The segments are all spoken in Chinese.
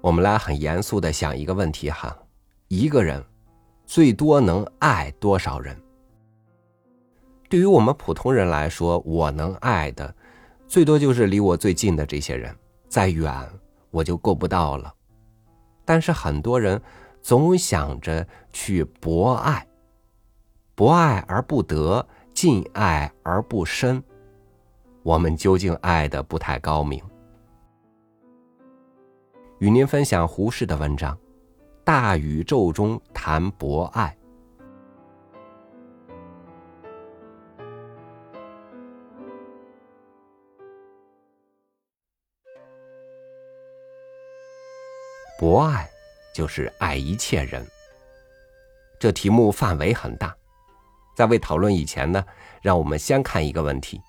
我们来很严肃的想一个问题哈：一个人最多能爱多少人？对于我们普通人来说，我能爱的最多就是离我最近的这些人，再远我就够不到了。但是很多人总想着去博爱，博爱而不得，近爱而不深。我们究竟爱的不太高明。与您分享胡适的文章《大宇宙中谈博爱》。博爱就是爱一切人。这题目范围很大，在未讨论以前呢，让我们先看一个问题：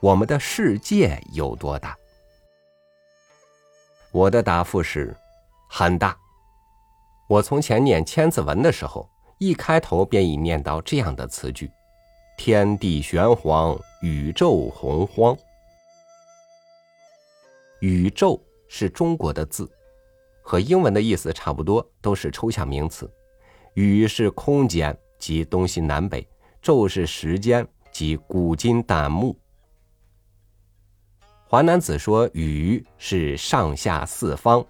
我们的世界有多大？我的答复是很大。我从前念《千字文》的时候，一开头便已念到这样的词句：“天地玄黄，宇宙洪荒。”宇宙是中国的字。和英文的意思差不多，都是抽象名词。宇是空间，即东西南北；宙是时间，即古今旦暮。华南子说：“宇是上下四方，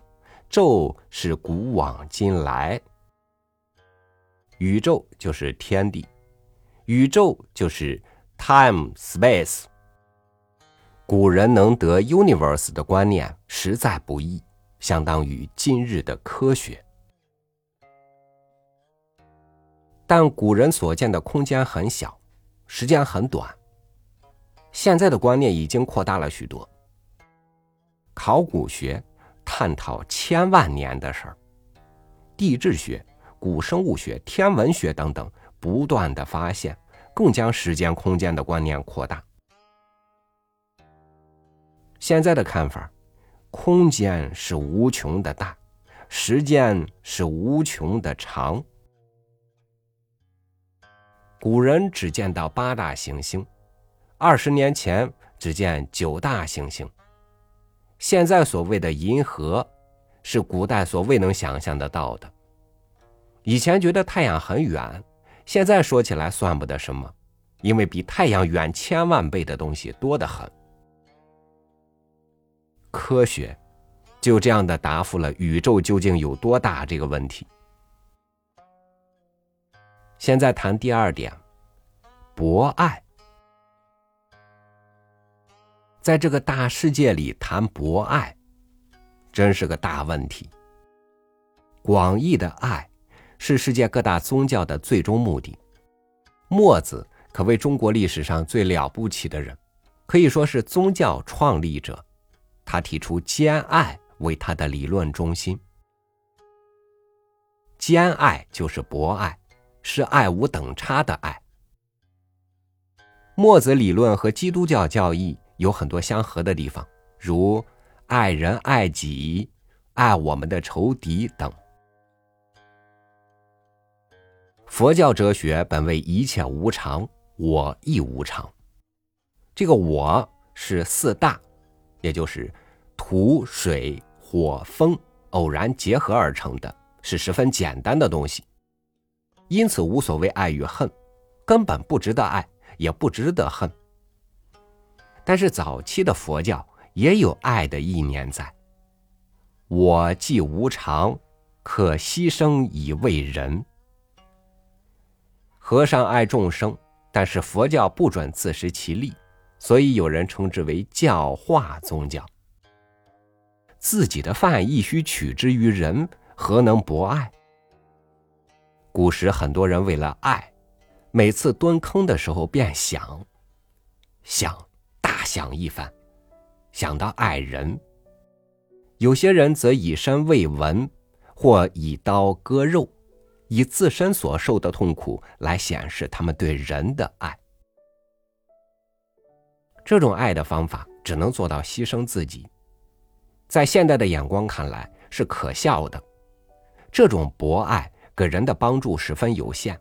宙是古往今来。”宇宙就是天地，宇宙就是 time space。古人能得 universe 的观念实在不易。相当于今日的科学，但古人所见的空间很小，时间很短。现在的观念已经扩大了许多。考古学探讨千万年的事儿，地质学、古生物学、天文学等等不断的发现，更将时间空间的观念扩大。现在的看法。空间是无穷的大，时间是无穷的长。古人只见到八大行星，二十年前只见九大行星。现在所谓的银河，是古代所未能想象得到的。以前觉得太阳很远，现在说起来算不得什么，因为比太阳远千万倍的东西多得很。科学就这样的答复了宇宙究竟有多大这个问题。现在谈第二点，博爱。在这个大世界里谈博爱，真是个大问题。广义的爱是世界各大宗教的最终目的。墨子可谓中国历史上最了不起的人，可以说是宗教创立者。他提出兼爱为他的理论中心，兼爱就是博爱，是爱无等差的爱。墨子理论和基督教教义有很多相合的地方，如爱人爱己、爱我们的仇敌等。佛教哲学本为一切无常，我亦无常。这个我是四大。也就是土、水、火、风偶然结合而成的，是十分简单的东西，因此无所谓爱与恨，根本不值得爱，也不值得恨。但是早期的佛教也有爱的意念在。我既无常，可牺牲以为人。和尚爱众生，但是佛教不准自食其力。所以有人称之为教化宗教。自己的饭亦须取之于人，何能博爱？古时很多人为了爱，每次蹲坑的时候便想，想想一番，想到爱人。有些人则以身喂文，或以刀割肉，以自身所受的痛苦来显示他们对人的爱。这种爱的方法只能做到牺牲自己，在现代的眼光看来是可笑的。这种博爱给人的帮助十分有限，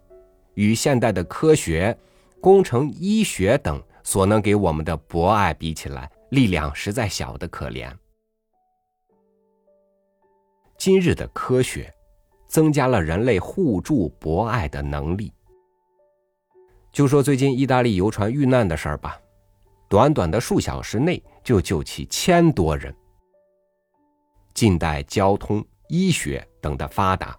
与现代的科学、工程、医学等所能给我们的博爱比起来，力量实在小得可怜。今日的科学增加了人类互助博爱的能力。就说最近意大利游船遇难的事儿吧，短短的数小时内就救起千多人。近代交通、医学等的发达，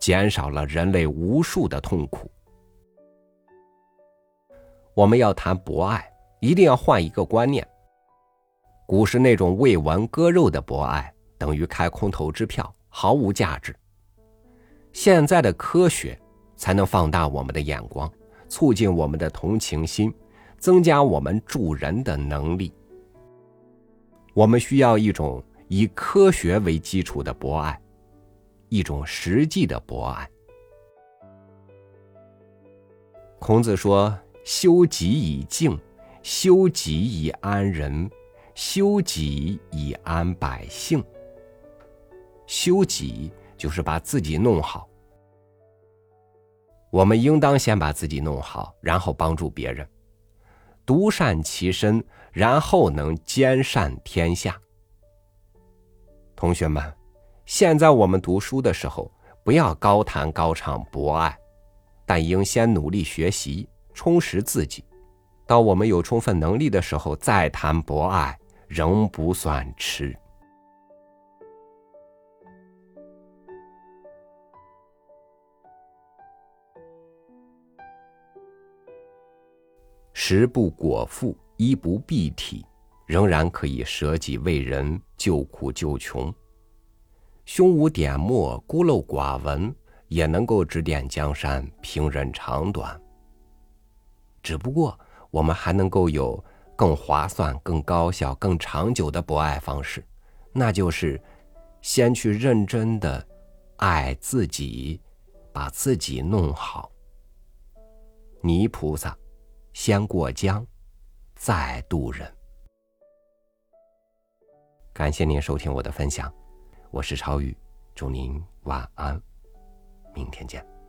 减少了人类无数的痛苦。我们要谈博爱，一定要换一个观念。古时那种为文割肉的博爱，等于开空头支票，毫无价值。现在的科学才能放大我们的眼光，促进我们的同情心，增加我们助人的能力。我们需要一种以科学为基础的博爱，一种实际的博爱。孔子说：“修己以敬，修己以安人。”修己以安百姓。修己就是把自己弄好。我们应当先把自己弄好，然后帮助别人，独善其身，然后能兼善天下。同学们，现在我们读书的时候，不要高谈高唱博爱，但应先努力学习，充实自己。当我们有充分能力的时候，再谈博爱。仍不算迟。食不果腹，衣不蔽体，仍然可以舍己为人，救苦救穷。胸无点墨，孤陋寡闻，也能够指点江山，平人长短。只不过，我们还能够有。更划算、更高效、更长久的博爱方式，那就是先去认真的爱自己，把自己弄好。泥菩萨先过江，再渡人。感谢您收听我的分享，我是超宇，祝您晚安，明天见。